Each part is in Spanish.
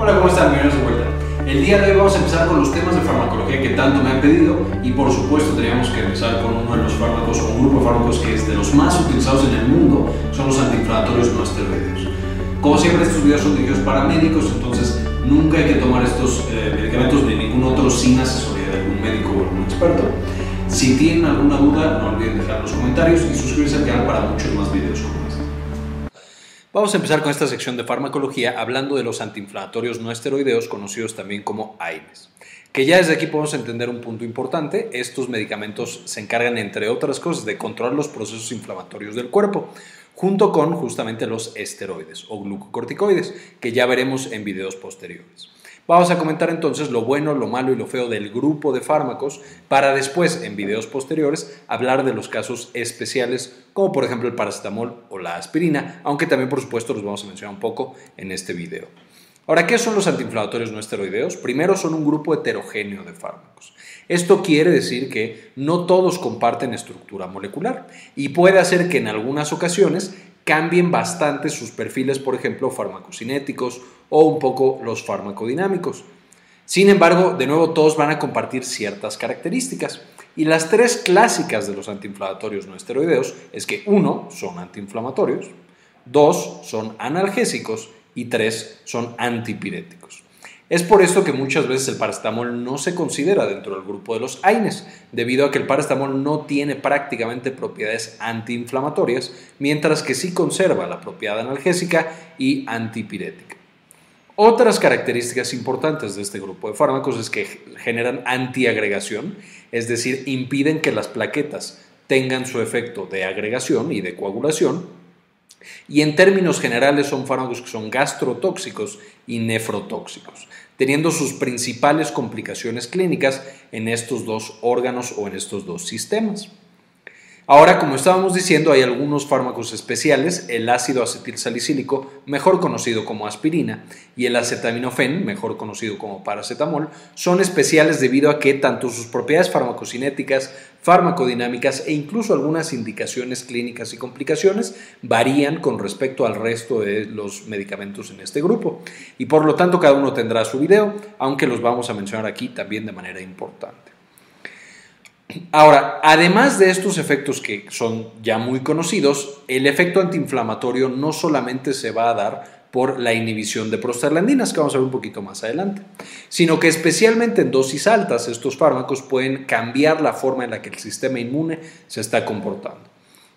Hola, ¿cómo están? Bienvenidos de vuelta. El día de hoy vamos a empezar con los temas de farmacología que tanto me han pedido y por supuesto teníamos que empezar con uno de los fármacos o un grupo de fármacos que es de los más utilizados en el mundo, son los antiinflamatorios no esteroideos. Como siempre estos videos son dirigidos para médicos, entonces nunca hay que tomar estos eh, medicamentos ni ningún otro sin asesoría de algún médico o algún experto. Si tienen alguna duda, no olviden dejar los comentarios y suscribirse al canal para muchos más videos como este. Vamos a empezar con esta sección de farmacología hablando de los antiinflamatorios no esteroideos conocidos también como AINES. Que ya desde aquí podemos entender un punto importante, estos medicamentos se encargan entre otras cosas de controlar los procesos inflamatorios del cuerpo, junto con justamente los esteroides o glucocorticoides, que ya veremos en videos posteriores. Vamos a comentar entonces lo bueno, lo malo y lo feo del grupo de fármacos para después, en videos posteriores, hablar de los casos especiales como por ejemplo el paracetamol o la aspirina, aunque también por supuesto los vamos a mencionar un poco en este video. Ahora, ¿qué son los antiinflamatorios no esteroideos? Primero son un grupo heterogéneo de fármacos. Esto quiere decir que no todos comparten estructura molecular y puede hacer que en algunas ocasiones cambien bastante sus perfiles, por ejemplo, farmacocinéticos o un poco los farmacodinámicos. Sin embargo, de nuevo, todos van a compartir ciertas características. Y las tres clásicas de los antiinflamatorios no esteroideos es que uno, son antiinflamatorios, dos, son analgésicos y tres, son antipiréticos. Es por esto que muchas veces el paracetamol no se considera dentro del grupo de los AINES, debido a que el paracetamol no tiene prácticamente propiedades antiinflamatorias, mientras que sí conserva la propiedad analgésica y antipirética. Otras características importantes de este grupo de fármacos es que generan antiagregación, es decir, impiden que las plaquetas tengan su efecto de agregación y de coagulación, y en términos generales son fármacos que son gastrotóxicos y nefrotóxicos, teniendo sus principales complicaciones clínicas en estos dos órganos o en estos dos sistemas. Ahora, como estábamos diciendo, hay algunos fármacos especiales, el ácido acetilsalicílico, mejor conocido como aspirina, y el acetaminofén, mejor conocido como paracetamol, son especiales debido a que tanto sus propiedades farmacocinéticas, farmacodinámicas e incluso algunas indicaciones clínicas y complicaciones varían con respecto al resto de los medicamentos en este grupo. Y por lo tanto, cada uno tendrá su video, aunque los vamos a mencionar aquí también de manera importante. Ahora, además de estos efectos que son ya muy conocidos, el efecto antiinflamatorio no solamente se va a dar por la inhibición de prostaglandinas, que vamos a ver un poquito más adelante, sino que especialmente en dosis altas estos fármacos pueden cambiar la forma en la que el sistema inmune se está comportando.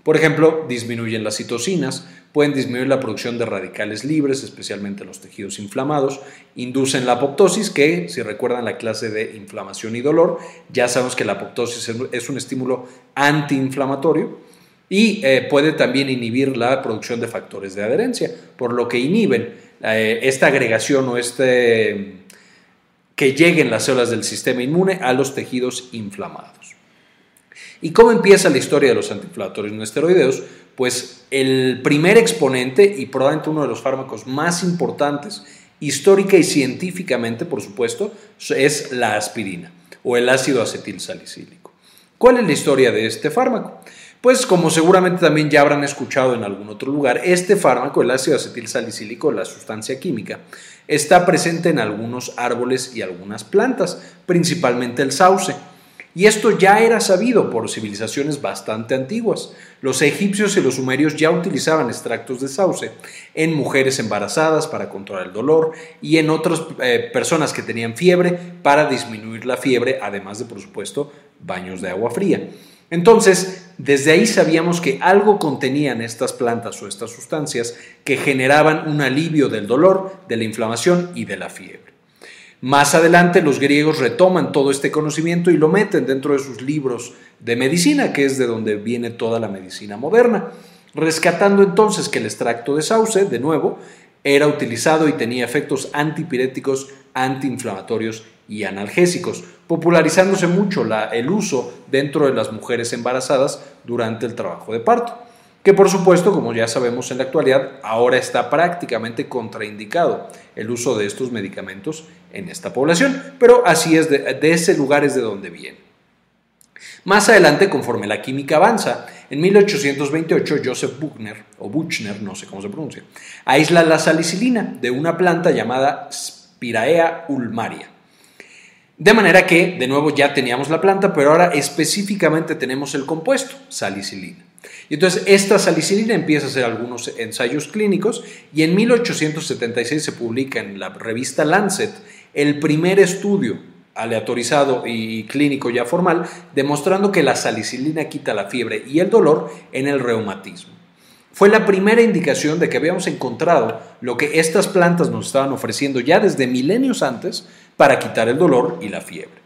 Por ejemplo, disminuyen las citocinas, pueden disminuir la producción de radicales libres, especialmente en los tejidos inflamados, inducen la apoptosis, que si recuerdan la clase de inflamación y dolor, ya sabemos que la apoptosis es un estímulo antiinflamatorio y eh, puede también inhibir la producción de factores de adherencia, por lo que inhiben eh, esta agregación o este que lleguen las células del sistema inmune a los tejidos inflamados. ¿Y cómo empieza la historia de los antiinflamatorios no esteroideos? Pues el primer exponente y probablemente uno de los fármacos más importantes, histórica y científicamente, por supuesto, es la aspirina o el ácido acetilsalicílico. ¿Cuál es la historia de este fármaco? Pues como seguramente también ya habrán escuchado en algún otro lugar, este fármaco, el ácido acetilsalicílico, la sustancia química, está presente en algunos árboles y algunas plantas, principalmente el sauce. Y esto ya era sabido por civilizaciones bastante antiguas. Los egipcios y los sumerios ya utilizaban extractos de sauce en mujeres embarazadas para controlar el dolor y en otras eh, personas que tenían fiebre para disminuir la fiebre, además de, por supuesto, baños de agua fría. Entonces, desde ahí sabíamos que algo contenían estas plantas o estas sustancias que generaban un alivio del dolor, de la inflamación y de la fiebre. Más adelante los griegos retoman todo este conocimiento y lo meten dentro de sus libros de medicina, que es de donde viene toda la medicina moderna, rescatando entonces que el extracto de sauce, de nuevo, era utilizado y tenía efectos antipiréticos, antiinflamatorios y analgésicos, popularizándose mucho el uso dentro de las mujeres embarazadas durante el trabajo de parto que por supuesto, como ya sabemos en la actualidad, ahora está prácticamente contraindicado el uso de estos medicamentos en esta población, pero así es, de, ese lugar es de donde viene. Más adelante, conforme la química avanza, en 1828 Joseph Buchner, o Buchner, no sé cómo se pronuncia, aísla la salicilina de una planta llamada Piraea ulmaria. De manera que, de nuevo, ya teníamos la planta, pero ahora específicamente tenemos el compuesto, salicilina. Y entonces esta salicilina empieza a hacer algunos ensayos clínicos y en 1876 se publica en la revista Lancet el primer estudio aleatorizado y clínico ya formal demostrando que la salicilina quita la fiebre y el dolor en el reumatismo. Fue la primera indicación de que habíamos encontrado lo que estas plantas nos estaban ofreciendo ya desde milenios antes para quitar el dolor y la fiebre.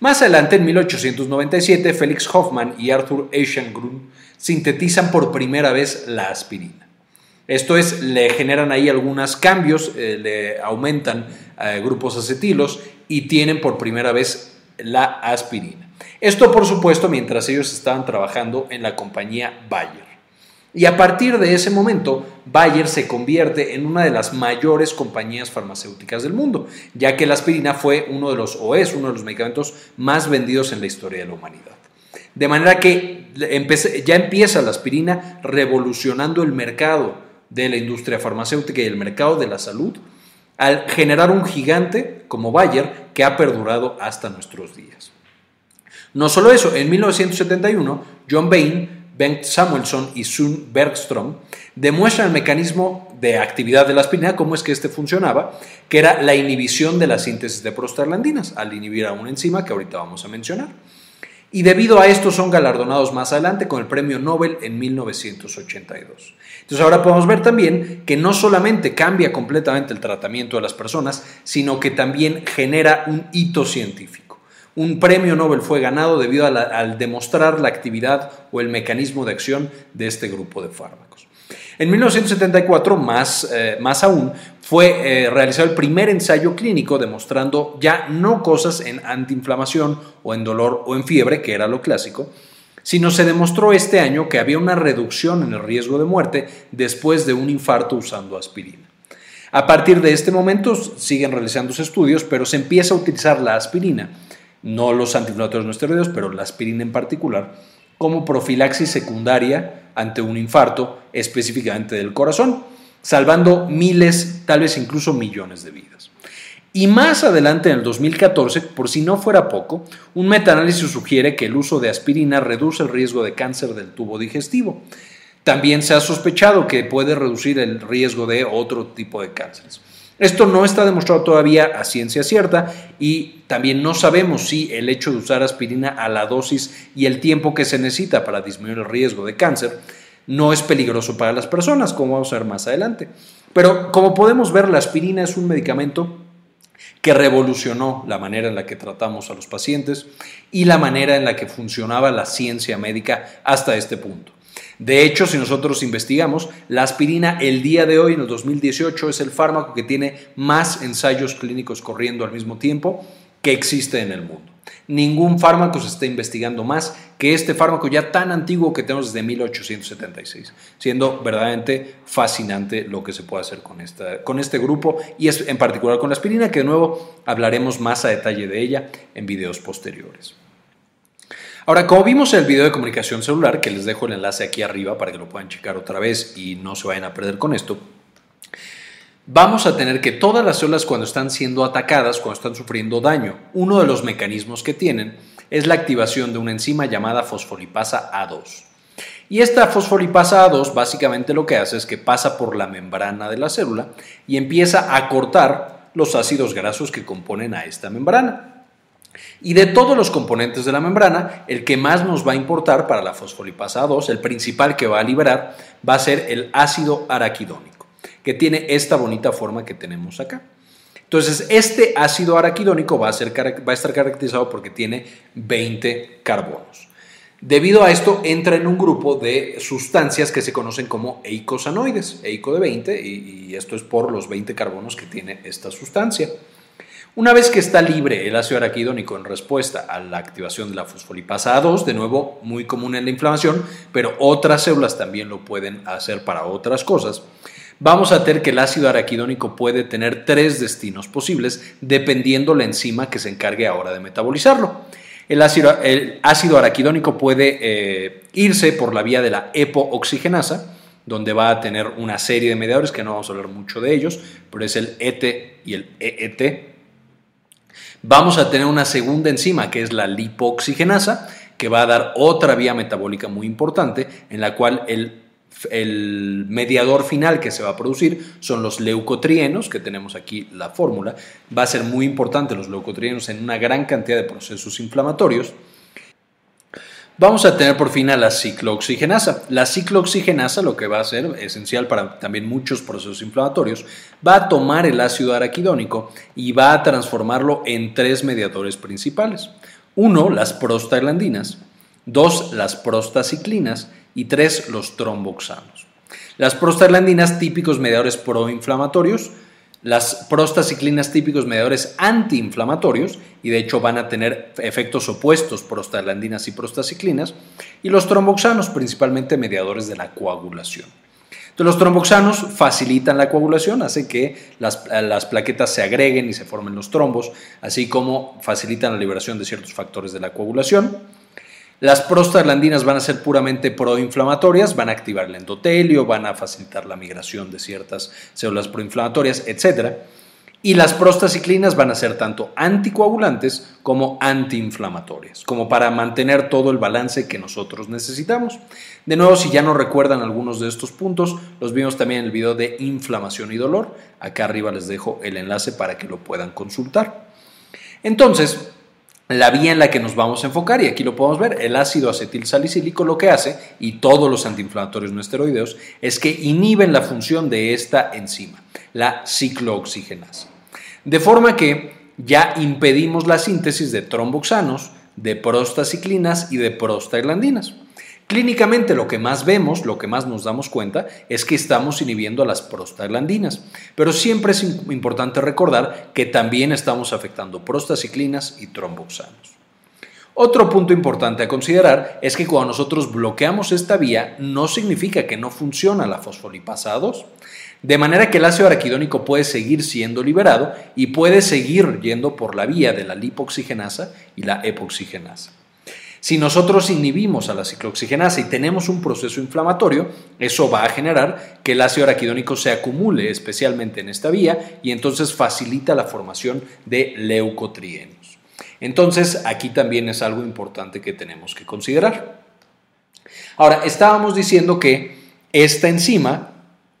Más adelante, en 1897, Felix Hoffman y Arthur Eschengrun sintetizan por primera vez la aspirina. Esto es, le generan ahí algunos cambios, eh, le aumentan eh, grupos acetilos y tienen por primera vez la aspirina. Esto, por supuesto, mientras ellos estaban trabajando en la compañía Bayer. Y a partir de ese momento, Bayer se convierte en una de las mayores compañías farmacéuticas del mundo, ya que la aspirina fue uno de los, o es uno de los medicamentos más vendidos en la historia de la humanidad. De manera que ya empieza la aspirina revolucionando el mercado de la industria farmacéutica y el mercado de la salud, al generar un gigante como Bayer que ha perdurado hasta nuestros días. No solo eso, en 1971, John Bain Bengt Samuelson y Sun Bergstrom demuestran el mecanismo de actividad de la aspirina, cómo es que este funcionaba, que era la inhibición de la síntesis de prostaglandinas al inhibir a una enzima que ahorita vamos a mencionar. Y debido a esto son galardonados más adelante con el premio Nobel en 1982. Entonces ahora podemos ver también que no solamente cambia completamente el tratamiento de las personas, sino que también genera un hito científico. Un premio Nobel fue ganado debido al demostrar la actividad o el mecanismo de acción de este grupo de fármacos. En 1974, más, eh, más aún, fue eh, realizado el primer ensayo clínico demostrando ya no cosas en antiinflamación o en dolor o en fiebre, que era lo clásico, sino se demostró este año que había una reducción en el riesgo de muerte después de un infarto usando aspirina. A partir de este momento siguen realizándose estudios, pero se empieza a utilizar la aspirina no los antiinflamatorios no esteroideos, pero la aspirina en particular, como profilaxis secundaria ante un infarto específicamente del corazón, salvando miles, tal vez incluso millones de vidas. Y más adelante, en el 2014, por si no fuera poco, un metaanálisis sugiere que el uso de aspirina reduce el riesgo de cáncer del tubo digestivo. También se ha sospechado que puede reducir el riesgo de otro tipo de cánceres. Esto no está demostrado todavía a ciencia cierta y también no sabemos si el hecho de usar aspirina a la dosis y el tiempo que se necesita para disminuir el riesgo de cáncer no es peligroso para las personas, como vamos a ver más adelante. Pero como podemos ver, la aspirina es un medicamento que revolucionó la manera en la que tratamos a los pacientes y la manera en la que funcionaba la ciencia médica hasta este punto. De hecho, si nosotros investigamos, la aspirina el día de hoy, en el 2018, es el fármaco que tiene más ensayos clínicos corriendo al mismo tiempo que existe en el mundo. Ningún fármaco se está investigando más que este fármaco ya tan antiguo que tenemos desde 1876, siendo verdaderamente fascinante lo que se puede hacer con, esta, con este grupo y es en particular con la aspirina, que de nuevo hablaremos más a detalle de ella en videos posteriores. Ahora, como vimos en el video de comunicación celular, que les dejo el enlace aquí arriba para que lo puedan checar otra vez y no se vayan a perder con esto, vamos a tener que todas las células cuando están siendo atacadas, cuando están sufriendo daño, uno de los mecanismos que tienen es la activación de una enzima llamada fosfolipasa A2. Y esta fosfolipasa A2 básicamente lo que hace es que pasa por la membrana de la célula y empieza a cortar los ácidos grasos que componen a esta membrana. Y de todos los componentes de la membrana, el que más nos va a importar para la fosfolipasa 2, el principal que va a liberar, va a ser el ácido araquidónico, que tiene esta bonita forma que tenemos acá. Entonces, este ácido araquidónico va a, va a estar caracterizado porque tiene 20 carbonos. Debido a esto, entra en un grupo de sustancias que se conocen como eicosanoides, eico de 20, y esto es por los 20 carbonos que tiene esta sustancia. Una vez que está libre el ácido araquidónico en respuesta a la activación de la fosfolipasa A2, de nuevo muy común en la inflamación, pero otras células también lo pueden hacer para otras cosas, vamos a tener que el ácido araquidónico puede tener tres destinos posibles dependiendo la enzima que se encargue ahora de metabolizarlo. El ácido, araquidónico puede eh, irse por la vía de la epooxigenasa, donde va a tener una serie de mediadores que no vamos a hablar mucho de ellos, pero es el ET y el EET. Vamos a tener una segunda enzima que es la lipoxigenasa, que va a dar otra vía metabólica muy importante en la cual el el mediador final que se va a producir son los leucotrienos, que tenemos aquí la fórmula. Va a ser muy importante los leucotrienos en una gran cantidad de procesos inflamatorios. Vamos a tener por fin a la ciclooxigenasa. La ciclooxigenasa lo que va a ser esencial para también muchos procesos inflamatorios, va a tomar el ácido araquidónico y va a transformarlo en tres mediadores principales. Uno, las prostaglandinas. Dos, las prostaciclinas y tres, los tromboxanos. Las prostaglandinas típicos mediadores proinflamatorios, las prostaciclinas típicos mediadores antiinflamatorios, y de hecho van a tener efectos opuestos prostaglandinas y prostaciclinas, y los tromboxanos, principalmente mediadores de la coagulación. Los tromboxanos facilitan la coagulación, hacen que las, las, plaquetas se agreguen y se formen los trombos, así como facilitan la liberación de ciertos factores de la coagulación. Las prostaglandinas van a ser puramente proinflamatorias, van a activar el endotelio, van a facilitar la migración de ciertas células proinflamatorias, etc. Y las prostaciclinas van a ser tanto anticoagulantes como antiinflamatorias, como para mantener todo el balance que nosotros necesitamos. De nuevo, si ya no recuerdan algunos de estos puntos, los vimos también en el video de inflamación y dolor. Acá arriba les dejo el enlace para que lo puedan consultar. Entonces, la vía en la que nos vamos a enfocar, y aquí lo podemos ver, el ácido acetil salicílico lo que hace, y todos los antiinflamatorios no esteroideos, es que inhiben la función de esta enzima, la ciclooxigenasa. De forma que ya impedimos la síntesis de tromboxanos, de prostaciclinas y de prostaglandinas. Clínicamente lo que más vemos, lo que más nos damos cuenta, es que estamos inhibiendo a las prostaglandinas, pero siempre es importante recordar que también estamos afectando prostaciclinas y tromboxanos. Otro punto importante a considerar es que cuando nosotros bloqueamos esta vía no significa que no funciona la fosfolipasa 2, de manera que el ácido araquidónico puede seguir siendo liberado y puede seguir yendo por la vía de la lipoxigenasa y la epoxigenasa. Si nosotros inhibimos a la ciclooxigenasa y tenemos un proceso inflamatorio, eso va a generar que el ácido araquidónico se acumule especialmente en esta vía y entonces facilita la formación de leucotrienos. Entonces, aquí también es algo importante que tenemos que considerar. Ahora, estábamos diciendo que esta enzima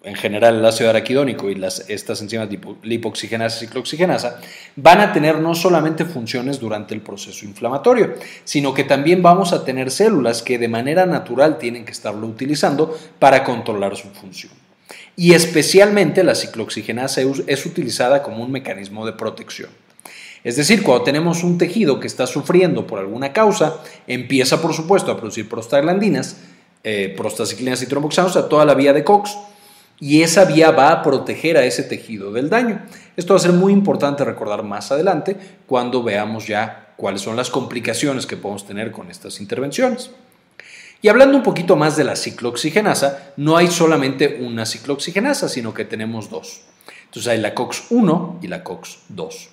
en general el ácido araquidónico y estas enzimas lipoxigenasa y ciclooxigenasa, van a tener no solamente funciones durante el proceso inflamatorio, sino que también vamos a tener células que de manera natural tienen que estarlo utilizando para controlar su función. Y especialmente la ciclooxigenasa es utilizada como un mecanismo de protección. Es decir, cuando tenemos un tejido que está sufriendo por alguna causa, empieza por supuesto a producir prostaglandinas, eh, prostaciclinas y tromboxanos a toda la vía de COX, y esa vía va a proteger a ese tejido del daño. Esto va a ser muy importante recordar más adelante cuando veamos ya cuáles son las complicaciones que podemos tener con estas intervenciones. Y hablando un poquito más de la ciclooxigenasa, no hay solamente una ciclooxigenasa, sino que tenemos dos. Entonces hay la COX-1 y la COX-2.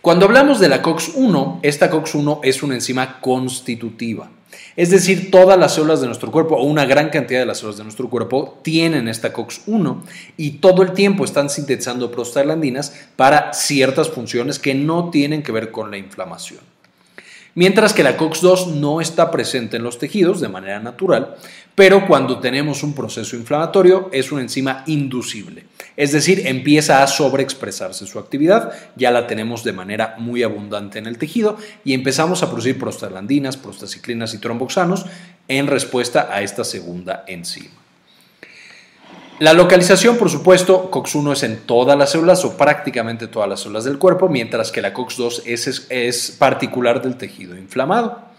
Cuando hablamos de la COX-1, esta COX-1 es una enzima constitutiva. Es decir, todas las células de nuestro cuerpo, o una gran cantidad de las células de nuestro cuerpo, tienen esta COX-1 y todo el tiempo están sintetizando prostaglandinas para ciertas funciones que no tienen que ver con la inflamación. Mientras que la COX-2 no está presente en los tejidos de manera natural, pero cuando tenemos un proceso inflamatorio es una enzima inducible, es decir, empieza a sobreexpresarse su actividad, ya la tenemos de manera muy abundante en el tejido y empezamos a producir prostaglandinas, prostaciclinas y tromboxanos en respuesta a esta segunda enzima. La localización, por supuesto, COX-1 es en todas las células o prácticamente todas las células del cuerpo, mientras que la COX-2 es, es, particular del tejido inflamado.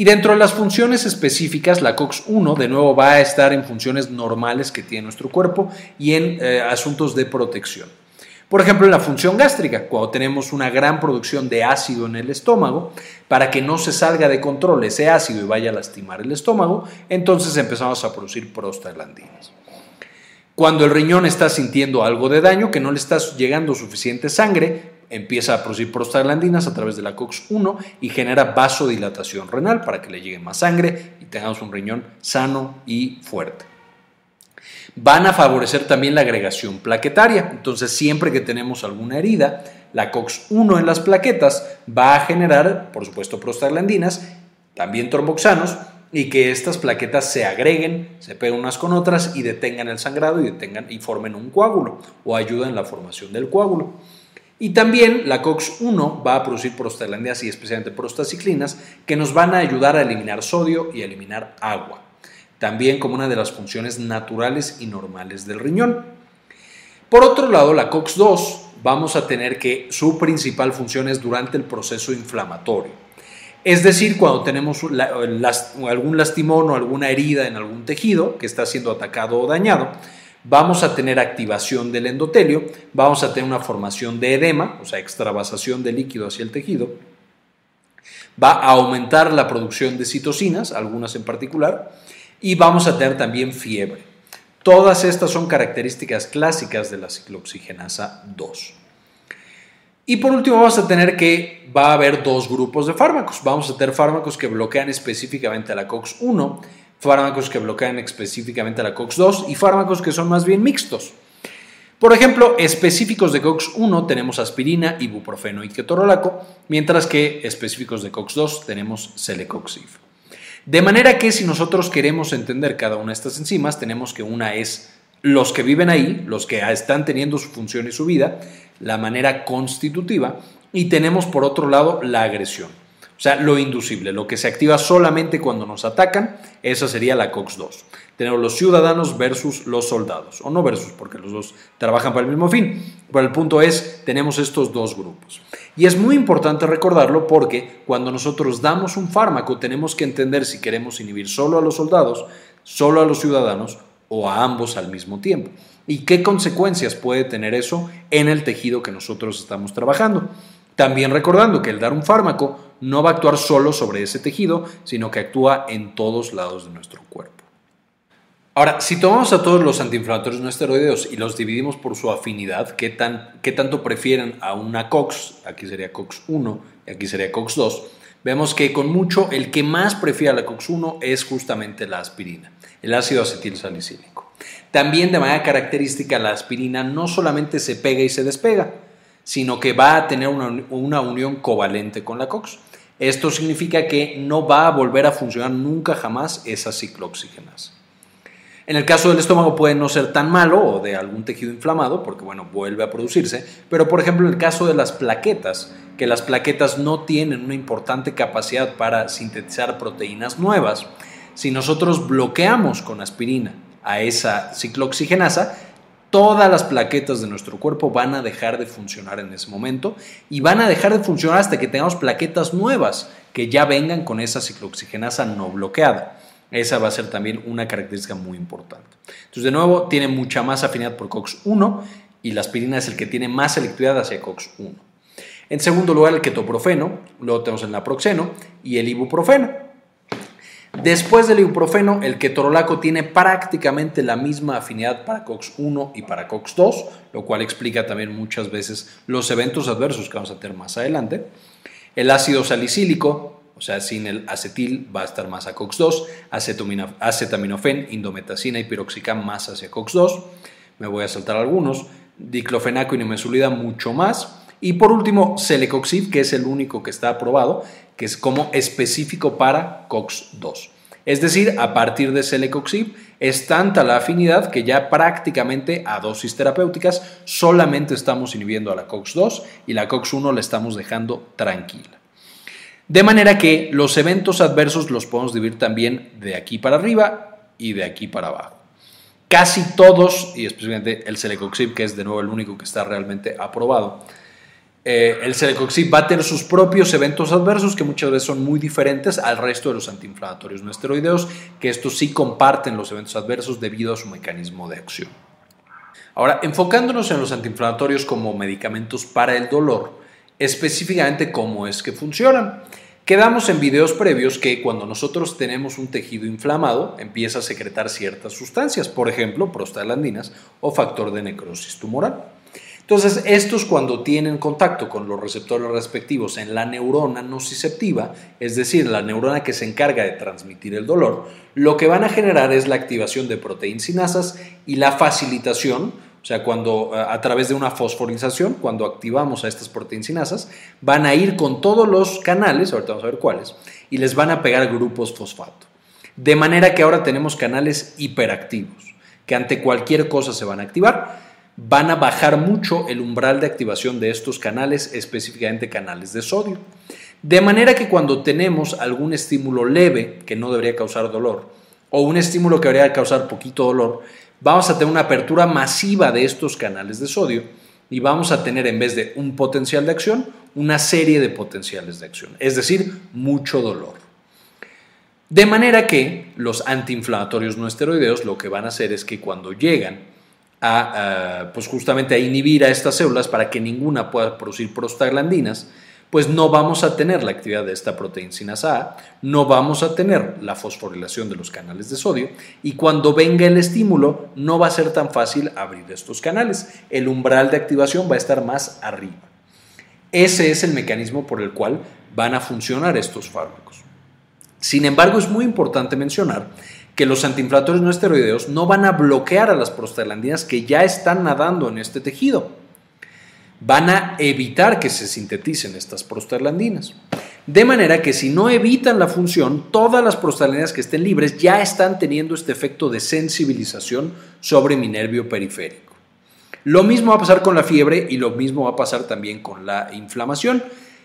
Y dentro de las funciones específicas, la COX-1 de nuevo va a estar en funciones normales que tiene nuestro cuerpo y en eh, asuntos de protección. Por ejemplo, en la función gástrica, cuando tenemos una gran producción de ácido en el estómago, para que no se salga de control ese ácido y vaya a lastimar el estómago, entonces empezamos a producir prostaglandinas. Cuando el riñón está sintiendo algo de daño, que no le está llegando suficiente sangre, empieza a producir prostaglandinas a través de la COX-1 y genera vasodilatación renal para que le llegue más sangre y tengamos un riñón sano y fuerte. Van a favorecer también la agregación plaquetaria. Entonces, siempre que tenemos alguna herida, la COX-1 en las plaquetas va a generar, por supuesto, prostaglandinas, también tromboxanos, y que estas plaquetas se agreguen, se peguen unas con otras y detengan el sangrado y, detengan, y formen un coágulo o ayuden en la formación del coágulo. Y también la COX-1 va a producir prostaglandinas y especialmente prostaciclinas que nos van a ayudar a eliminar sodio y a eliminar agua, también como una de las funciones naturales y normales del riñón. Por otro lado, la COX-2 vamos a tener que su principal función es durante el proceso inflamatorio. Es decir, cuando tenemos algún lastimón o alguna herida en algún tejido que está siendo atacado o dañado, vamos a tener activación del endotelio, vamos a tener una formación de edema, o sea, extravasación de líquido hacia el tejido, va a aumentar la producción de citocinas, algunas en particular, y vamos a tener también fiebre. Todas estas son características clásicas de la ciclooxigenasa 2. Y por último vamos a tener que va a haber dos grupos de fármacos. Vamos a tener fármacos que bloquean específicamente a la COX-1, fármacos que bloquean específicamente la COX-2 y fármacos que son más bien mixtos. Por ejemplo, específicos de COX-1 tenemos aspirina, ibuprofeno y ketorolaco, mientras que específicos de COX-2 tenemos celecoxib. De manera que si nosotros queremos entender cada una de estas enzimas, tenemos que una es los que viven ahí, los que están teniendo su función y su vida, la manera constitutiva, y tenemos por otro lado la agresión. O sea, lo inducible, lo que se activa solamente cuando nos atacan, esa sería la COX-2. Tenemos los ciudadanos versus los soldados, o no versus, porque los dos trabajan para el mismo fin. Pero el punto es, tenemos estos dos grupos. Y es muy importante recordarlo porque cuando nosotros damos un fármaco tenemos que entender si queremos inhibir solo a los soldados, solo a los ciudadanos o a ambos al mismo tiempo. ¿Y qué consecuencias puede tener eso en el tejido que nosotros estamos trabajando? También recordando que el dar un fármaco no va a actuar solo sobre ese tejido, sino que actúa en todos lados de nuestro cuerpo. Ahora, si tomamos a todos los antiinflamatorios no esteroideos y los dividimos por su afinidad, ¿qué, tan, qué tanto prefieren a una COX? Aquí sería COX-1 y aquí sería COX-2. Vemos que con mucho el que más prefiere a la COX-1 es justamente la aspirina, el ácido acetil salicílico. También de manera característica la aspirina no solamente se pega y se despega, sino que va a tener una, una unión covalente con la COX. Esto significa que no va a volver a funcionar nunca jamás esa ciclooxigenasa. En el caso del estómago puede no ser tan malo o de algún tejido inflamado, porque bueno, vuelve a producirse, pero por ejemplo en el caso de las plaquetas, que las plaquetas no tienen una importante capacidad para sintetizar proteínas nuevas, si nosotros bloqueamos con aspirina a esa ciclooxigenasa, todas las plaquetas de nuestro cuerpo van a dejar de funcionar en ese momento y van a dejar de funcionar hasta que tengamos plaquetas nuevas que ya vengan con esa ciclooxigenasa no bloqueada. Esa va a ser también una característica muy importante. Entonces, de nuevo, tiene mucha más afinidad por COX-1 y la aspirina es el que tiene más selectividad hacia COX-1. En segundo lugar, el ketoprofeno, luego tenemos el naproxeno y el ibuprofeno. Después del ibuprofeno, el ketorolaco tiene prácticamente la misma afinidad para COX-1 y para COX-2, lo cual explica también muchas veces los eventos adversos que vamos a tener más adelante. El ácido salicílico, o sea, sin el acetil va a estar más a COX-2, acetaminofén, indometacina y piroxicam más hacia COX-2. Me voy a saltar algunos. Diclofenaco y nimesulida mucho más. Y por último, Celecoxib, que es el único que está aprobado, que es como específico para COX-2. Es decir, a partir de Celecoxib es tanta la afinidad que ya prácticamente a dosis terapéuticas solamente estamos inhibiendo a la COX-2 y la COX-1 la estamos dejando tranquila. De manera que los eventos adversos los podemos dividir también de aquí para arriba y de aquí para abajo. Casi todos, y especialmente el Celecoxib, que es de nuevo el único que está realmente aprobado, eh, el celecoxib va a tener sus propios eventos adversos que muchas veces son muy diferentes al resto de los antiinflamatorios no esteroideos, que estos sí comparten los eventos adversos debido a su mecanismo de acción. Ahora, enfocándonos en los antiinflamatorios como medicamentos para el dolor, específicamente cómo es que funcionan. Quedamos en videos previos que cuando nosotros tenemos un tejido inflamado empieza a secretar ciertas sustancias, por ejemplo, prostaglandinas o factor de necrosis tumoral. Entonces, estos cuando tienen contacto con los receptores respectivos en la neurona nociceptiva, es decir, la neurona que se encarga de transmitir el dolor, lo que van a generar es la activación de proteinsinasas y la facilitación, o sea, cuando a través de una fosforización, cuando activamos a estas proteinsinasas, van a ir con todos los canales, ahorita vamos a ver cuáles, y les van a pegar grupos fosfato. De manera que ahora tenemos canales hiperactivos, que ante cualquier cosa se van a activar van a bajar mucho el umbral de activación de estos canales, específicamente canales de sodio. De manera que cuando tenemos algún estímulo leve que no debería causar dolor, o un estímulo que debería causar poquito dolor, vamos a tener una apertura masiva de estos canales de sodio y vamos a tener en vez de un potencial de acción, una serie de potenciales de acción, es decir, mucho dolor. De manera que los antiinflamatorios no esteroideos lo que van a hacer es que cuando llegan a, pues justamente a inhibir a estas células para que ninguna pueda producir prostaglandinas, pues no vamos a tener la actividad de esta proteína A, no vamos a tener la fosforilación de los canales de sodio y cuando venga el estímulo no va a ser tan fácil abrir estos canales. El umbral de activación va a estar más arriba. Ese es el mecanismo por el cual van a funcionar estos fármacos. Sin embargo, es muy importante mencionar que los antiinflamatorios no esteroideos no van a bloquear a las prostaglandinas que ya están nadando en este tejido. Van a evitar que se sinteticen estas prostaglandinas. De manera que si no evitan la función, todas las prostaglandinas que estén libres ya están teniendo este efecto de sensibilización sobre mi nervio periférico. Lo mismo va a pasar con la fiebre y lo mismo va a pasar también con la inflamación.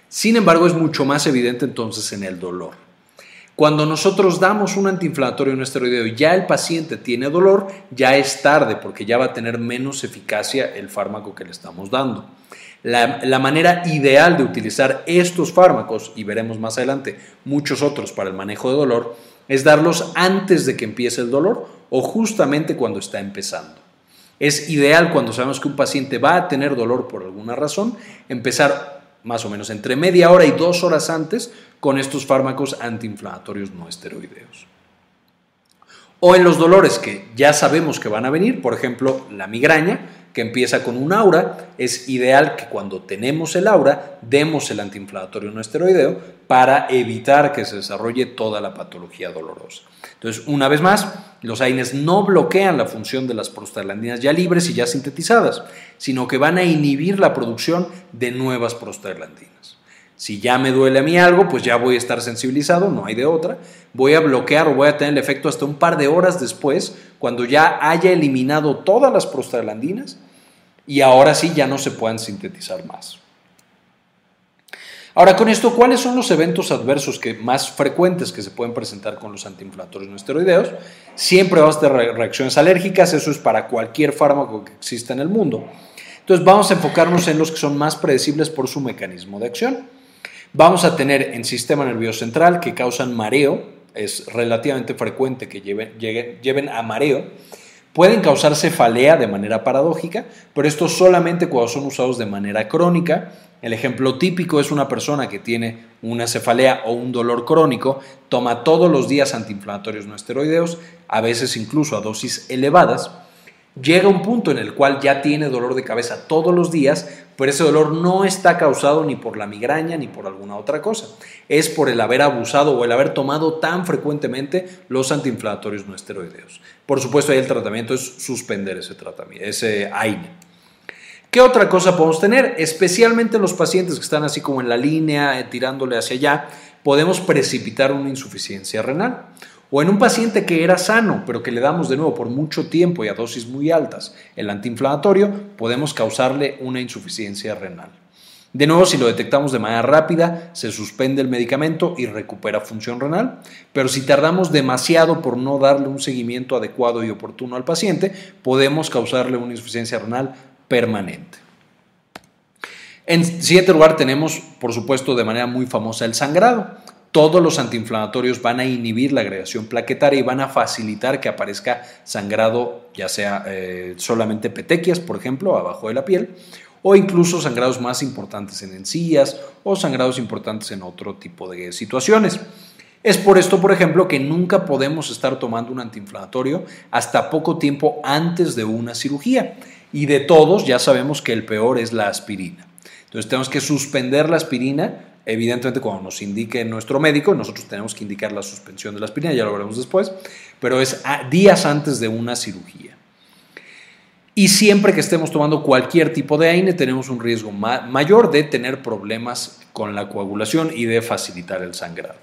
Sin embargo, es mucho más evidente entonces en el dolor. Cuando nosotros damos un antiinflamatorio no esteroideo y ya el paciente tiene dolor, ya es tarde porque ya va a tener menos eficacia el fármaco que le estamos dando. La, manera ideal de utilizar estos fármacos, y veremos más adelante muchos otros para el manejo de dolor, es darlos antes de que empiece el dolor o justamente cuando está empezando. Es ideal cuando sabemos que un paciente va a tener dolor por alguna razón, empezar más o menos entre media hora y dos horas antes con estos fármacos antiinflamatorios no esteroideos. O en los dolores que ya sabemos que van a venir, por ejemplo, la migraña, que empieza con un aura, es ideal que cuando tenemos el aura demos el antiinflamatorio no esteroideo para evitar que se desarrolle toda la patología dolorosa. Entonces, una vez más, los AINES no bloquean la función de las prostaglandinas ya libres y ya sintetizadas, sino que van a inhibir la producción de nuevas prostaglandinas. Si ya me duele a mí algo, pues ya voy a estar sensibilizado, no hay de otra. Voy a bloquear o voy a tener el efecto hasta un par de horas después, cuando ya haya eliminado todas las prostaglandinas y ahora sí ya no se puedan sintetizar más. Ahora, con esto, ¿cuáles son los eventos adversos que más frecuentes que se pueden presentar con los antiinflamatorios no esteroideos? Siempre va a tener reacciones alérgicas, eso es para cualquier fármaco que exista en el mundo. Entonces, vamos a enfocarnos en los que son más predecibles por su mecanismo de acción. Vamos a tener en sistema nervioso central que causan mareo, es relativamente frecuente que lleven, lleven a mareo. Pueden causar cefalea de manera paradójica, pero esto solamente cuando son usados de manera crónica. El ejemplo típico es una persona que tiene una cefalea o un dolor crónico, toma todos los días antiinflamatorios no esteroideos, a veces incluso a dosis elevadas, llega un punto en el cual ya tiene dolor de cabeza todos los días, pero ese dolor no está causado ni por la migraña ni por alguna otra cosa. Es por el haber abusado o el haber tomado tan frecuentemente los antiinflamatorios no esteroideos. Por supuesto, ahí el tratamiento es suspender ese tratamiento, ese AINE. ¿Qué otra cosa podemos tener? Especialmente los pacientes que están así como en la línea, eh, tirándole hacia allá, podemos precipitar una insuficiencia renal. O en un paciente que era sano, pero que le damos de nuevo por mucho tiempo y a dosis muy altas el antiinflamatorio, podemos causarle una insuficiencia renal. De nuevo, si lo detectamos de manera rápida, se suspende el medicamento y recupera función renal, pero si tardamos demasiado por no darle un seguimiento adecuado y oportuno al paciente, podemos causarle una insuficiencia renal permanente. En siguiente lugar tenemos, por supuesto, de manera muy famosa el sangrado todos los antiinflamatorios van a inhibir la agregación plaquetaria y van a facilitar que aparezca sangrado, ya sea eh, solamente petequias, por ejemplo, abajo de la piel, o incluso sangrados más importantes en encías o sangrados importantes en otro tipo de situaciones. Es por esto, por ejemplo, que nunca podemos estar tomando un antiinflamatorio hasta poco tiempo antes de una cirugía. Y de todos ya sabemos que el peor es la aspirina. Entonces tenemos que suspender la aspirina, evidentemente cuando nos indique nuestro médico, nosotros tenemos que indicar la suspensión de la aspirina, ya lo veremos después, pero es días antes de una cirugía. Y siempre que estemos tomando cualquier tipo de AINE tenemos un riesgo mayor de tener problemas con la coagulación y de facilitar el sangrado.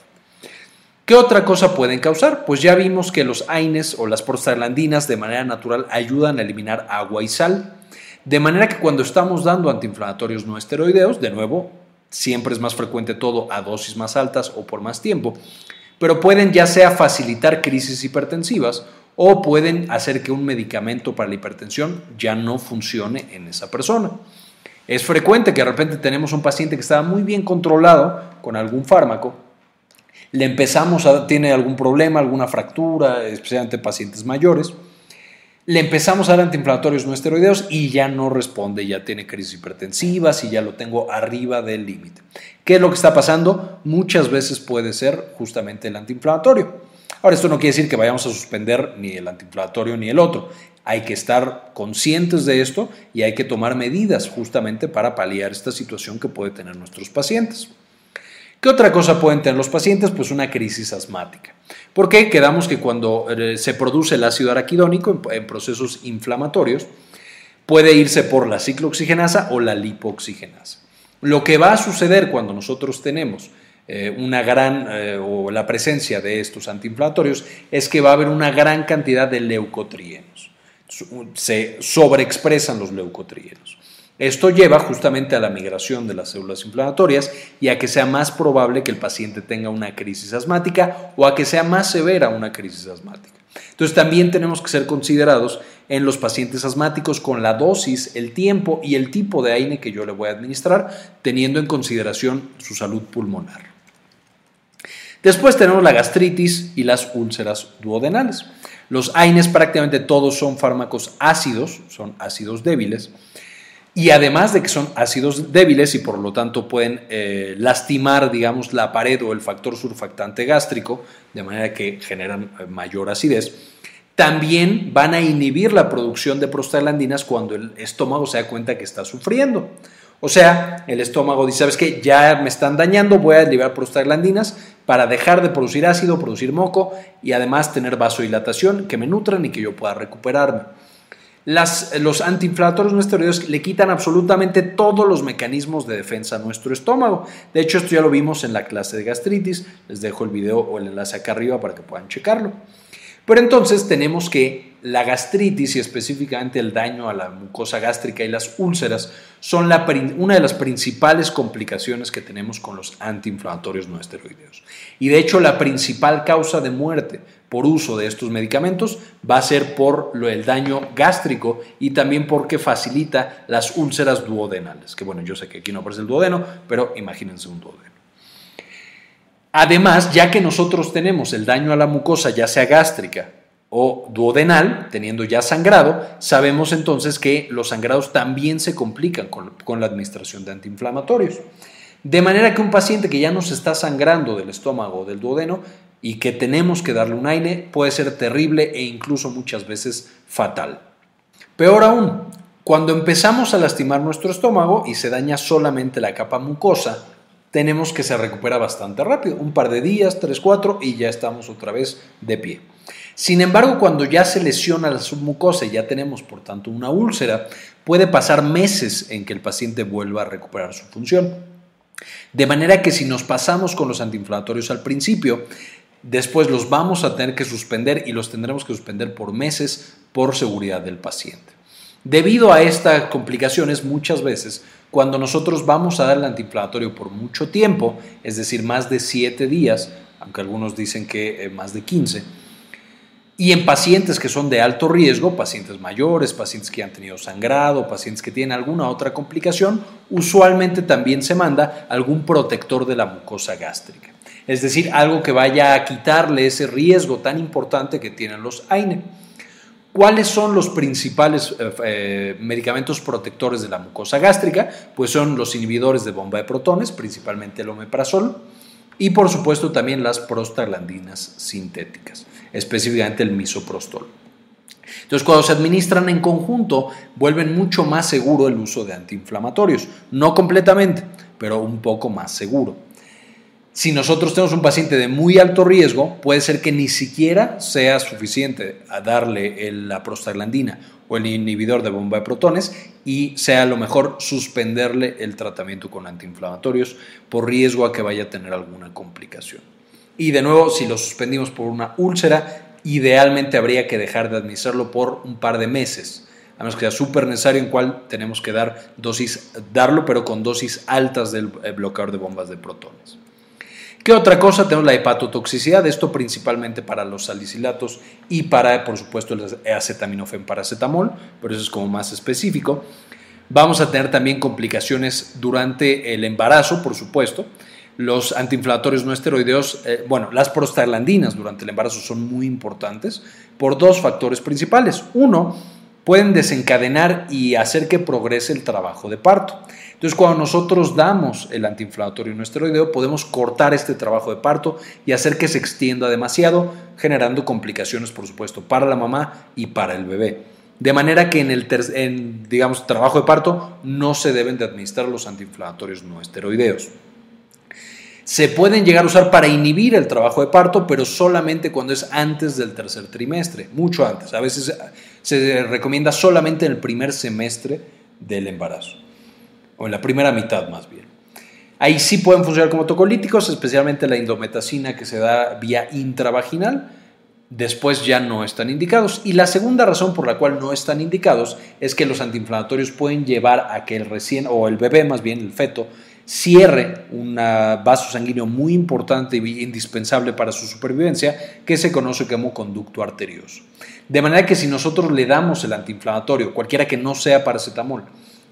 ¿Qué otra cosa pueden causar? Pues ya vimos que los AINES o las prostaglandinas de manera natural ayudan a eliminar agua y sal. De manera que cuando estamos dando antiinflamatorios no esteroideos, de nuevo, siempre es más frecuente todo a dosis más altas o por más tiempo, pero pueden ya sea facilitar crisis hipertensivas o pueden hacer que un medicamento para la hipertensión ya no funcione en esa persona. Es frecuente que de repente tenemos un paciente que estaba muy bien controlado con algún fármaco le empezamos a, tiene algún problema, alguna fractura, especialmente pacientes mayores, le empezamos a dar antiinflamatorios no esteroideos y ya no responde, ya tiene crisis hipertensivas y ya lo tengo arriba del límite. ¿Qué es lo que está pasando? Muchas veces puede ser justamente el antiinflamatorio. Ahora, esto no quiere decir que vayamos a suspender ni el antiinflamatorio ni el otro. Hay que estar conscientes de esto y hay que tomar medidas justamente para paliar esta situación que puede tener nuestros pacientes. ¿Qué otra cosa pueden tener los pacientes? Pues una crisis asmática. ¿Por qué? Quedamos que cuando eh, se produce el ácido araquidónico en procesos inflamatorios, puede irse por la ciclooxigenasa o la lipoxigenasa. Lo que va a suceder cuando nosotros tenemos eh, una gran eh, o la presencia de estos antiinflamatorios es que va a haber una gran cantidad de leucotrienos. Se sobreexpresan los leucotrienos. Esto lleva justamente a la migración de las células inflamatorias y a que sea más probable que el paciente tenga una crisis asmática o a que sea más severa una crisis asmática. Entonces también tenemos que ser considerados en los pacientes asmáticos con la dosis, el tiempo y el tipo de AINE que yo le voy a administrar, teniendo en consideración su salud pulmonar. Después tenemos la gastritis y las úlceras duodenales. Los AINES prácticamente todos son fármacos ácidos, son ácidos débiles y además de que son ácidos débiles y por lo tanto pueden eh, lastimar, digamos, la pared o el factor surfactante gástrico, de manera que generan eh, mayor acidez, también van a inhibir la producción de prostaglandinas cuando el estómago se da cuenta que está sufriendo. O sea, el estómago dice, ¿sabes qué? Ya me están dañando, voy a liberar prostaglandinas para dejar de producir ácido, producir moco y además tener vasodilatación que me nutran y que yo pueda recuperarme los antiinflamatorios no esteroideos le quitan absolutamente todos los mecanismos de defensa a nuestro estómago. De hecho, esto ya lo vimos en la clase de gastritis. Les dejo el video o el enlace acá arriba para que puedan checarlo. Pero entonces tenemos que la gastritis y específicamente el daño a la mucosa gástrica y las úlceras son una de las principales complicaciones que tenemos con los antiinflamatorios no esteroideos. Y de hecho la principal causa de muerte por uso de estos medicamentos va a ser por el daño gástrico y también porque facilita las úlceras duodenales, que bueno, yo sé que aquí no aparece el duodeno, pero imagínense un duodeno. Además, ya que nosotros tenemos el daño a la mucosa, ya sea gástrica o duodenal, teniendo ya sangrado, sabemos entonces que los sangrados también se complican con, la administración de antiinflamatorios. De manera que un paciente que ya nos está sangrando del estómago o del duodeno y que tenemos que darle un aire puede ser terrible e incluso muchas veces fatal. Peor aún, cuando empezamos a lastimar nuestro estómago y se daña solamente la capa mucosa, tenemos que se recupera bastante rápido, un par de días, tres, cuatro, y ya estamos otra vez de pie. Sin embargo, cuando ya se lesiona la submucosa y ya tenemos, por tanto, una úlcera, puede pasar meses en que el paciente vuelva a recuperar su función. De manera que si nos pasamos con los antiinflamatorios al principio, después los vamos a tener que suspender y los tendremos que suspender por meses por seguridad del paciente. Debido a estas complicaciones, muchas veces cuando nosotros vamos a dar el antiinflamatorio por mucho tiempo, es decir, más de 7 días, aunque algunos dicen que eh, más de 15, y en pacientes que son de alto riesgo, pacientes mayores, pacientes que han tenido sangrado, pacientes que tienen alguna otra complicación, usualmente también se manda algún protector de la mucosa gástrica. Es decir, algo que vaya a quitarle ese riesgo tan importante que tienen los AINE. ¿Cuáles son los principales eh, eh, medicamentos protectores de la mucosa gástrica? Pues son los inhibidores de bomba de protones, principalmente el omeprazol, Y por supuesto también las prostaglandinas sintéticas, específicamente el misoprostol. Entonces, cuando se administran en conjunto, vuelven mucho más seguro el uso de antiinflamatorios. No completamente, pero un poco más seguro. Si nosotros tenemos un paciente de muy alto riesgo, puede ser que ni siquiera sea suficiente a darle la prostaglandina o el inhibidor de bomba de protones y sea lo mejor suspenderle el tratamiento con antiinflamatorios por riesgo a que vaya a tener alguna complicación. Y de nuevo, si lo suspendimos por una úlcera, idealmente habría que dejar de administrarlo por un par de meses, a menos que sea súper necesario en cual tenemos que dar dosis, darlo, pero con dosis altas del bloqueador de bombas de protones. ¿Qué otra cosa? Tenemos la hepatotoxicidad, esto principalmente para los salicilatos y para, por supuesto, el acetaminofén paracetamol, pero eso es como más específico. Vamos a tener también complicaciones durante el embarazo, por supuesto. Los antiinflamatorios no esteroideos, eh, bueno, las prostaglandinas durante el embarazo son muy importantes por dos factores principales. Uno, pueden desencadenar y hacer que progrese el trabajo de parto. Entonces, cuando nosotros damos el antiinflamatorio no esteroideo, podemos cortar este trabajo de parto y hacer que se extienda demasiado, generando complicaciones, por supuesto, para la mamá y para el bebé. De manera que en el digamos, trabajo de parto no se deben de administrar los antiinflamatorios no esteroideos. Se pueden llegar a usar para inhibir el trabajo de parto, pero solamente cuando es antes del tercer trimestre, mucho antes. A veces se recomienda solamente en el primer semestre del embarazo o en la primera mitad más bien. Ahí sí pueden funcionar como tocolíticos, especialmente la indometacina que se da vía intravaginal. Después ya no están indicados. Y la segunda razón por la cual no están indicados es que los antiinflamatorios pueden llevar a que el recién, o el bebé más bien, el feto, cierre un vaso sanguíneo muy importante y indispensable para su supervivencia, que se conoce como conducto arterioso. De manera que si nosotros le damos el antiinflamatorio, cualquiera que no sea paracetamol,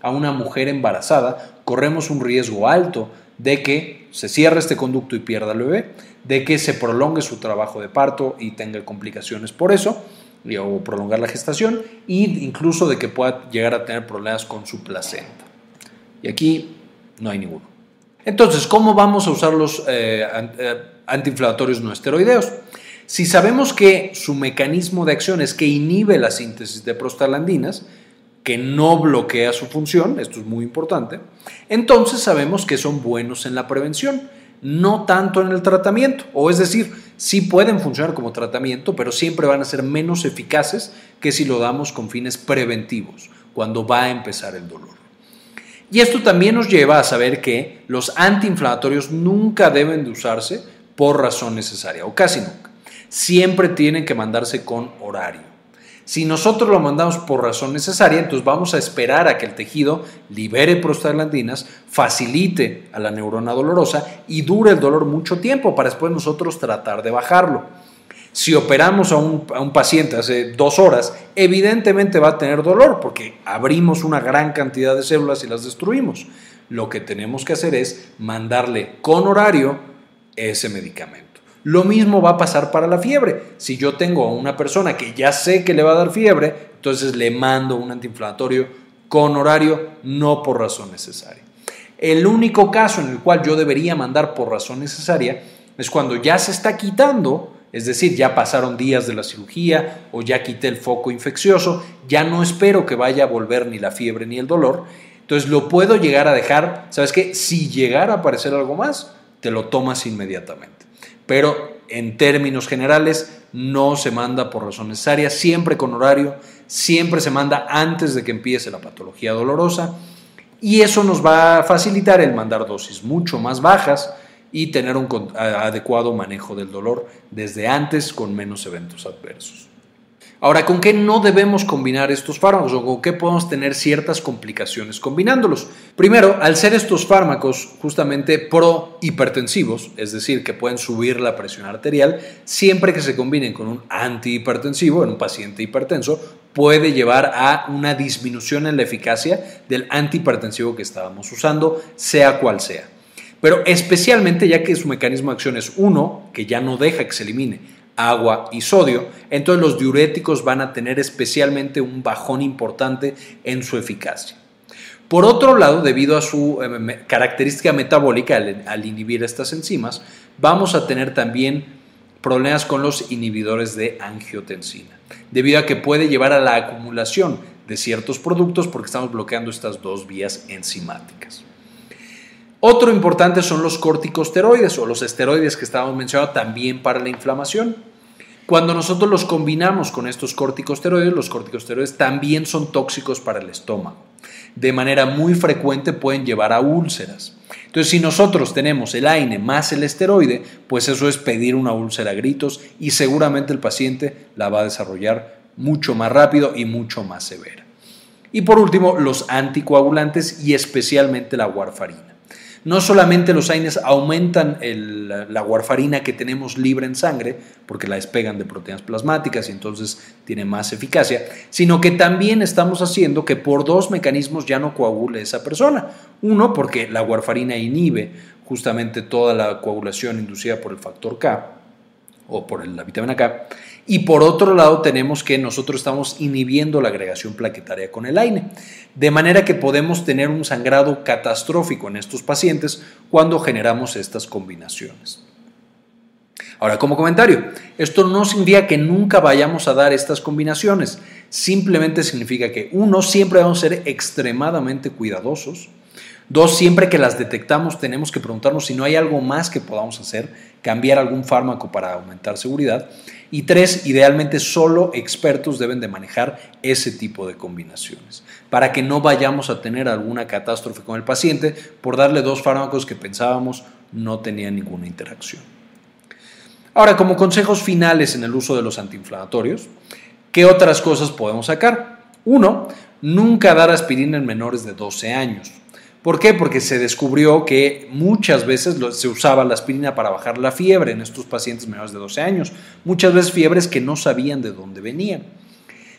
a una mujer embarazada, corremos un riesgo alto de que se cierre este conducto y pierda el bebé, de que se prolongue su trabajo de parto y tenga complicaciones por eso, o prolongar la gestación, e incluso de que pueda llegar a tener problemas con su placenta. Y aquí no hay ninguno. Entonces, ¿cómo vamos a usar los eh, eh, antiinflamatorios no esteroideos? Si sabemos que su mecanismo de acción es que inhibe la síntesis de prostaglandinas, que no bloquea su función, esto es muy importante, entonces sabemos que son buenos en la prevención, no tanto en el tratamiento, o es decir, sí pueden funcionar como tratamiento, pero siempre van a ser menos eficaces que si lo damos con fines preventivos, cuando va a empezar el dolor. Y esto también nos lleva a saber que los antiinflamatorios nunca deben de usarse por razón necesaria, o casi nunca. Siempre tienen que mandarse con horario. Si nosotros lo mandamos por razón necesaria, entonces vamos a esperar a que el tejido libere prostaglandinas, facilite a la neurona dolorosa y dure el dolor mucho tiempo para después nosotros tratar de bajarlo. Si operamos a un, paciente hace dos horas, evidentemente va a tener dolor porque abrimos una gran cantidad de células y las destruimos. Lo que tenemos que hacer es mandarle con horario ese medicamento. Lo mismo va a pasar para la fiebre. Si yo tengo a una persona que ya sé que le va a dar fiebre, entonces le mando un antiinflamatorio con horario, no por razón necesaria. El único caso en el cual yo debería mandar por razón necesaria es cuando ya se está quitando, es decir, ya pasaron días de la cirugía o ya quité el foco infeccioso, ya no espero que vaya a volver ni la fiebre ni el dolor. Entonces lo puedo llegar a dejar, ¿sabes qué? Si llegara a aparecer algo más, te lo tomas inmediatamente pero en términos generales no se manda por razón necesaria, siempre con horario, siempre se manda antes de que empiece la patología dolorosa y eso nos va a facilitar el mandar dosis mucho más bajas y tener un adecuado manejo del dolor desde antes con menos eventos adversos. Ahora, ¿con qué no debemos combinar estos fármacos o con qué podemos tener ciertas complicaciones combinándolos? Primero, al ser estos fármacos justamente prohipertensivos, es decir, que pueden subir la presión arterial, siempre que se combinen con un antihipertensivo en un paciente hipertenso, puede llevar a una disminución en la eficacia del antihipertensivo que estábamos usando, sea cual sea. Pero especialmente ya que su mecanismo de acción es uno, que ya no deja que se elimine agua y sodio, entonces los diuréticos van a tener especialmente un bajón importante en su eficacia. Por otro lado, debido a su eh, característica metabólica al, inhibir estas enzimas, vamos a tener también problemas con los inhibidores de angiotensina, debido a que puede llevar a la acumulación de ciertos productos porque estamos bloqueando estas dos vías enzimáticas. Otro importante son los corticosteroides o los esteroides que estábamos mencionando también para la inflamación. Cuando nosotros los combinamos con estos corticosteroides, los corticosteroides también son tóxicos para el estómago de manera muy frecuente pueden llevar a úlceras. Entonces, si nosotros tenemos el AINE más el esteroide, pues eso es pedir una úlcera a gritos y seguramente el paciente la va a desarrollar mucho más rápido y mucho más severa. Y por último, los anticoagulantes y especialmente la warfarina. No solamente los AINES aumentan la warfarina que tenemos libre en sangre, porque la despegan de proteínas plasmáticas y entonces tiene más eficacia, sino que también estamos haciendo que por dos mecanismos ya no coagule esa persona. Uno, porque la warfarina inhibe justamente toda la coagulación inducida por el factor K o por la vitamina K. Y por otro lado tenemos que nosotros estamos inhibiendo la agregación plaquetaria con el AINE, de manera que podemos tener un sangrado catastrófico en estos pacientes cuando generamos estas combinaciones. Ahora, como comentario, esto no significa que nunca vayamos a dar estas combinaciones, simplemente significa que uno, siempre vamos a ser extremadamente cuidadosos, Dos, siempre que las detectamos tenemos que preguntarnos si no hay algo más que podamos hacer, cambiar algún fármaco para aumentar seguridad. Y tres, idealmente solo expertos deben de manejar ese tipo de combinaciones, para que no vayamos a tener alguna catástrofe con el paciente por darle dos fármacos que pensábamos no tenían ninguna interacción. Ahora, como consejos finales en el uso de los antiinflamatorios, ¿qué otras cosas podemos sacar? Uno, nunca dar aspirina en menores de 12 años. ¿Por qué? Porque se descubrió que muchas veces se usaba la aspirina para bajar la fiebre en estos pacientes menores de 12 años. Muchas veces fiebres que no sabían de dónde venían.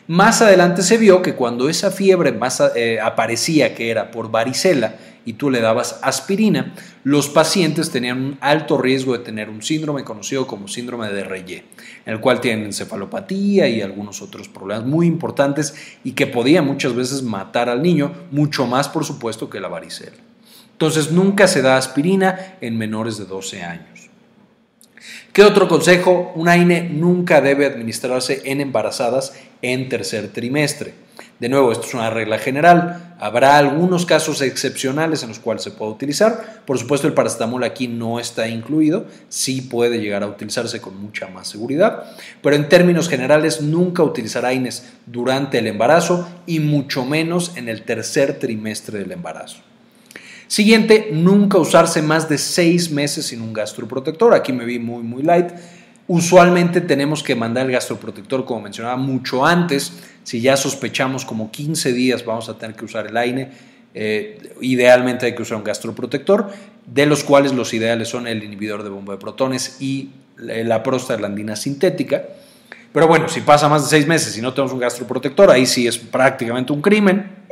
Más adelante se vio que cuando esa fiebre más, eh, aparecía que era por varicela y tú le dabas aspirina, los pacientes tenían un alto riesgo de tener un síndrome conocido como síndrome de Reye, en el cual tienen encefalopatía y algunos otros problemas muy importantes y que podía muchas veces matar al niño, mucho más por supuesto que la varicela. Entonces nunca se da aspirina en menores de 12 años. ¿Qué otro consejo? Un AINE nunca debe administrarse en embarazadas en tercer trimestre. De nuevo, esto es una regla general. Habrá algunos casos excepcionales en los cuales se puede utilizar. Por supuesto, el paracetamol aquí no está incluido. Sí puede llegar a utilizarse con mucha más seguridad. Pero en términos generales, nunca utilizar AINES durante el embarazo y mucho menos en el tercer trimestre del embarazo. Siguiente, nunca usarse más de seis meses sin un gastroprotector. Aquí me vi muy, muy light. Usualmente tenemos que mandar el gastroprotector, como mencionaba, mucho antes. Si ya sospechamos como 15 días vamos a tener que usar el AINE, eh, idealmente hay que usar un gastroprotector, de los cuales los ideales son el inhibidor de bomba de protones y la prostaglandina sintética. Pero bueno, si pasa más de seis meses y no tenemos un gastroprotector, ahí sí es prácticamente un crimen.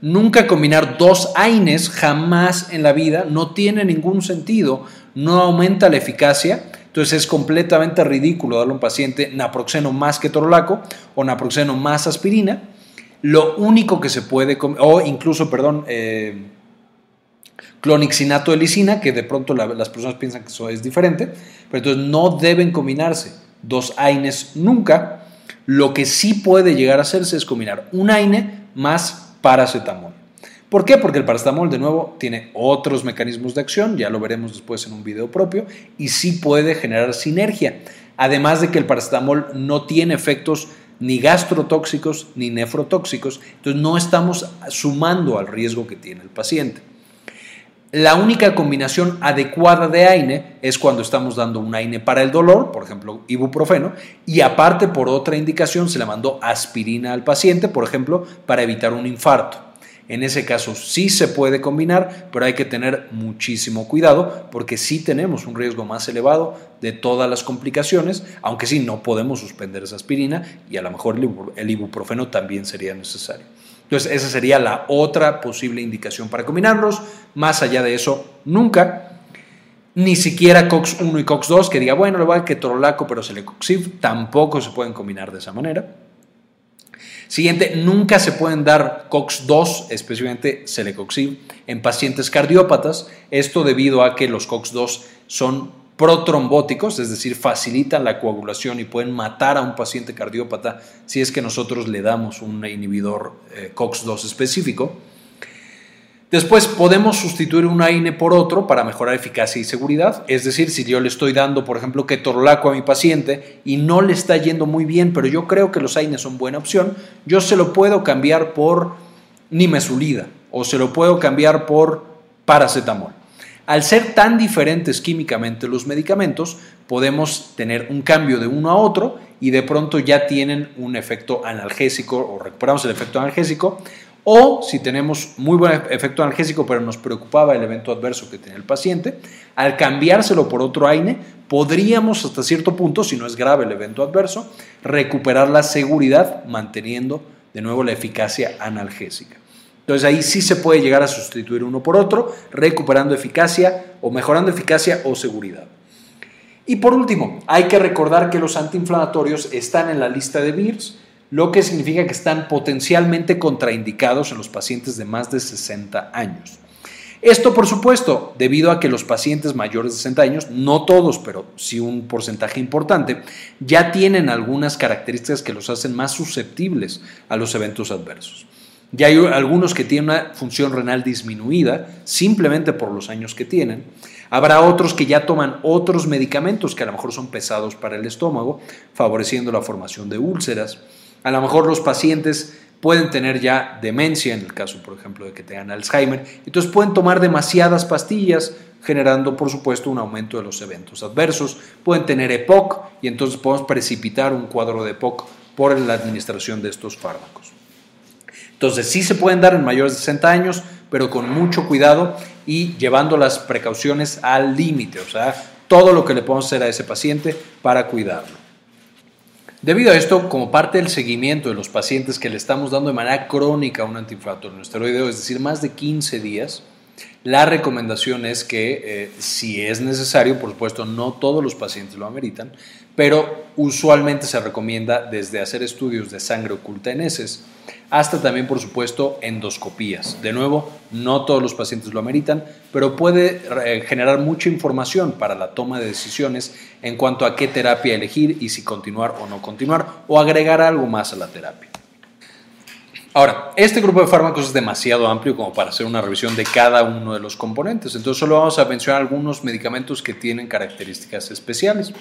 Nunca combinar dos AINES jamás en la vida no tiene ningún sentido no aumenta la eficacia. Entonces es completamente ridículo darle a un paciente naproxeno más que torolaco o naproxeno más aspirina. Lo único que se puede, o incluso, perdón, eh, clonixinato de que de pronto las personas piensan que eso es diferente, pero entonces no deben combinarse dos AINES nunca. Lo que sí puede llegar a hacerse es combinar un AINE más paracetamol. ¿Por qué? Porque el paracetamol, de nuevo, tiene otros mecanismos de acción, ya lo veremos después en un video propio, y sí puede generar sinergia. Además de que el paracetamol no tiene efectos ni gastrotóxicos ni nefrotóxicos, entonces no estamos sumando al riesgo que tiene el paciente. La única combinación adecuada de AINE es cuando estamos dando un AINE para el dolor, por ejemplo, ibuprofeno, y aparte por otra indicación se le mandó aspirina al paciente, por ejemplo, para evitar un infarto. En ese caso sí se puede combinar, pero hay que tener muchísimo cuidado porque sí tenemos un riesgo más elevado de todas las complicaciones, aunque sí no podemos suspender esa aspirina y a lo mejor el ibuprofeno también sería necesario. Entonces esa sería la otra posible indicación para combinarlos. Más allá de eso, nunca. Ni siquiera COX-1 y COX-2, que diga, bueno, le voy a ketorolaco, pero celecoxib, tampoco se pueden combinar de esa manera. Siguiente, nunca se pueden dar COX-2, especialmente celecoxib, en pacientes cardiópatas. Esto debido a que los COX-2 son protrombóticos, es decir, facilitan la coagulación y pueden matar a un paciente cardiópata si es que nosotros le damos un inhibidor eh, COX-2 específico. Después podemos sustituir un AINE por otro para mejorar eficacia y seguridad. Es decir, si yo le estoy dando, por ejemplo, ketorolaco a mi paciente y no le está yendo muy bien, pero yo creo que los AINES son buena opción, yo se lo puedo cambiar por nimesulida o se lo puedo cambiar por paracetamol. Al ser tan diferentes químicamente los medicamentos, podemos tener un cambio de uno a otro y de pronto ya tienen un efecto analgésico o recuperamos el efecto analgésico o si tenemos muy buen efecto analgésico, pero nos preocupaba el evento adverso que tenía el paciente, al cambiárselo por otro AINE, podríamos hasta cierto punto, si no es grave el evento adverso, recuperar la seguridad manteniendo de nuevo la eficacia analgésica. Entonces ahí sí se puede llegar a sustituir uno por otro, recuperando eficacia o mejorando eficacia o seguridad. Y por último, hay que recordar que los antiinflamatorios están en la lista de VIRS, lo que significa que están potencialmente contraindicados en los pacientes de más de 60 años. Esto, por supuesto, debido a que los pacientes mayores de 60 años, no todos, pero sí un porcentaje importante, ya tienen algunas características que los hacen más susceptibles a los eventos adversos. Ya hay algunos que tienen una función renal disminuida simplemente por los años que tienen. Habrá otros que ya toman otros medicamentos que a lo mejor son pesados para el estómago, favoreciendo la formación de úlceras. A lo mejor los pacientes pueden tener ya demencia, en el caso, por ejemplo, de que tengan Alzheimer, entonces pueden tomar demasiadas pastillas, generando, por supuesto, un aumento de los eventos adversos. Pueden tener EPOC y entonces podemos precipitar un cuadro de EPOC por la administración de estos fármacos. Entonces, sí se pueden dar en mayores de 60 años, pero con mucho cuidado y llevando las precauciones al límite, o sea, todo lo que le podemos hacer a ese paciente para cuidarlo. Debido a esto, como parte del seguimiento de los pacientes que le estamos dando de manera crónica un antiinflamatorio esteroideo, es decir, más de 15 días, la recomendación es que eh, si es necesario, por supuesto, no todos los pacientes lo ameritan, pero usualmente se recomienda desde hacer estudios de sangre oculta en heces hasta también, por supuesto, endoscopías. De nuevo, no todos los pacientes lo ameritan, pero puede eh, generar mucha información para la toma de decisiones en cuanto a qué terapia elegir y si continuar o no continuar o agregar algo más a la terapia. Ahora, este grupo de fármacos es demasiado amplio como para hacer una revisión de cada uno de los componentes, entonces solo vamos a mencionar algunos medicamentos que tienen características especiales.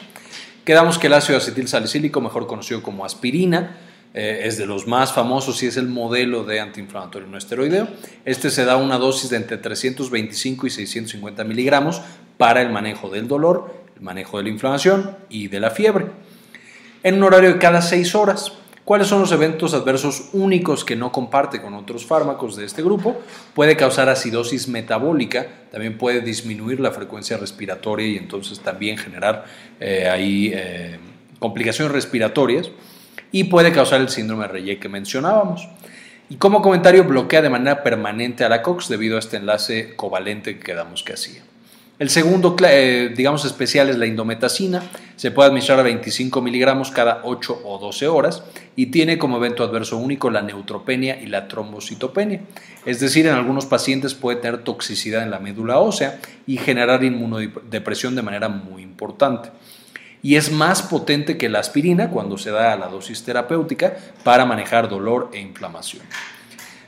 Quedamos que el ácido acetil salicílico, mejor conocido como aspirina, eh, es de los más famosos y es el modelo de antiinflamatorio no esteroideo. Este se da una dosis de entre 325 y 650 miligramos para el manejo del dolor, el manejo de la inflamación y de la fiebre. En un horario de cada 6 horas. ¿Cuáles son los eventos adversos únicos que no comparte con otros fármacos de este grupo? Puede causar acidosis metabólica, también puede disminuir la frecuencia respiratoria y entonces también generar eh, ahí eh, complicaciones respiratorias y puede causar el síndrome de Reye que mencionábamos. Y como comentario bloquea de manera permanente a la COX debido a este enlace covalente que quedamos que hacía. El segundo, eh, digamos, especial es la indometacina. Se puede administrar a 25 miligramos cada 8 o 12 horas y tiene como evento adverso único la neutropenia y la trombocitopenia. Es decir, en algunos pacientes puede tener toxicidad en la médula ósea y generar inmunodepresión de manera muy importante. Y es más potente que la aspirina cuando se da a la dosis terapéutica para manejar dolor e inflamación.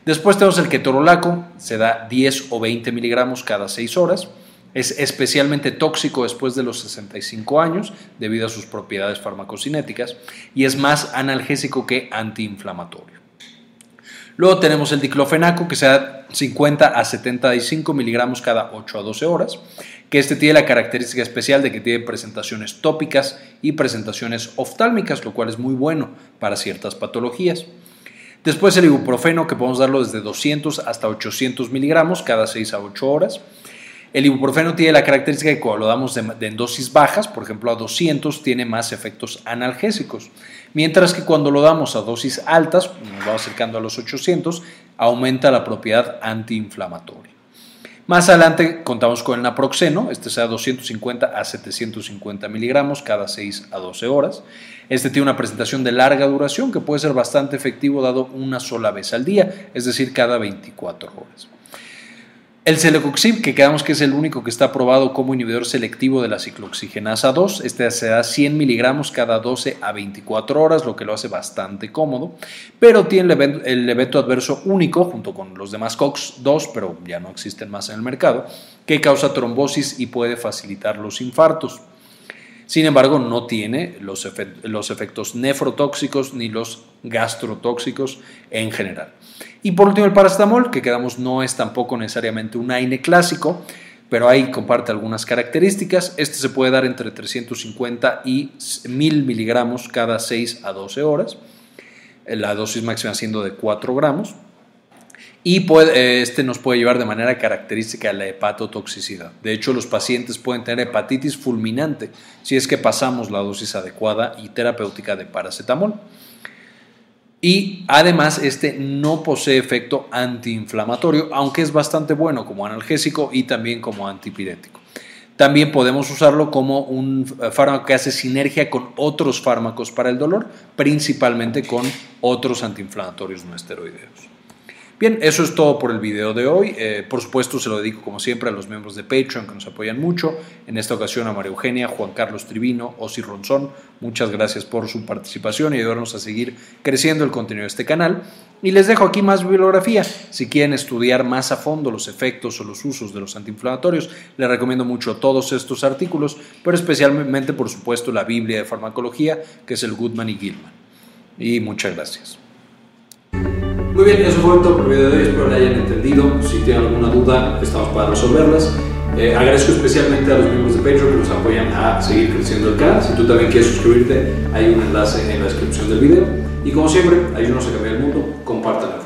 Después tenemos el ketorolaco, se da 10 o 20 miligramos cada 6 horas es especialmente tóxico después de los 65 años debido a sus propiedades farmacocinéticas y es más analgésico que antiinflamatorio. Luego tenemos el diclofenaco que se da 50 a 75 miligramos cada 8 a 12 horas, que este tiene la característica especial de que tiene presentaciones tópicas y presentaciones oftálmicas, lo cual es muy bueno para ciertas patologías. Después el ibuprofeno que podemos darlo desde 200 hasta 800 miligramos cada 6 a 8 horas el ibuprofeno tiene la característica de que cuando lo damos en dosis bajas, por ejemplo a 200, tiene más efectos analgésicos, mientras que cuando lo damos a dosis altas, nos vamos acercando a los 800, aumenta la propiedad antiinflamatoria. Más adelante contamos con el naproxeno, este sea 250 a 750 miligramos cada 6 a 12 horas. Este tiene una presentación de larga duración que puede ser bastante efectivo dado una sola vez al día, es decir, cada 24 horas. El celecoxib, que quedamos que es el único que está aprobado como inhibidor selectivo de la ciclooxigenasa 2, este se da 100 miligramos cada 12 a 24 horas, lo que lo hace bastante cómodo, pero tiene el evento adverso único, junto con los demás COX-2, pero ya no existen más en el mercado, que causa trombosis y puede facilitar los infartos. Sin embargo, no tiene los, los efectos nefrotóxicos ni los gastrotóxicos en general. Y por último, el paracetamol, que quedamos no es tampoco necesariamente un AINE clásico, pero ahí comparte algunas características. Este se puede dar entre 350 y 1000 miligramos cada 6 a 12 horas, la dosis máxima siendo de 4 gramos. Y este nos puede llevar de manera característica a la hepatotoxicidad. De hecho, los pacientes pueden tener hepatitis fulminante si es que pasamos la dosis adecuada y terapéutica de paracetamol. Y además este no posee efecto antiinflamatorio, aunque es bastante bueno como analgésico y también como antipirético. También podemos usarlo como un fármaco que hace sinergia con otros fármacos para el dolor, principalmente con otros antiinflamatorios no esteroideos. Bien, eso es todo por el video de hoy. Eh, por supuesto, se lo dedico como siempre a los miembros de Patreon que nos apoyan mucho. En esta ocasión a María Eugenia, Juan Carlos Tribino, Osi Ronzón. Muchas gracias por su participación y ayudarnos a seguir creciendo el contenido de este canal. Y les dejo aquí más bibliografía. Si quieren estudiar más a fondo los efectos o los usos de los antiinflamatorios, les recomiendo mucho todos estos artículos, pero especialmente, por supuesto, la Biblia de Farmacología, que es el Goodman y Gilman. Y muchas gracias. Muy bien, eso fue todo por el video de hoy, espero que hayan entendido. Si tienen alguna duda, estamos para resolverlas. Eh, agradezco especialmente a los miembros de Patreon que nos apoyan a seguir creciendo el canal. Si tú también quieres suscribirte, hay un enlace en la descripción del video. Y como siempre, ayúdanos a cambiar el mundo, compártanlo.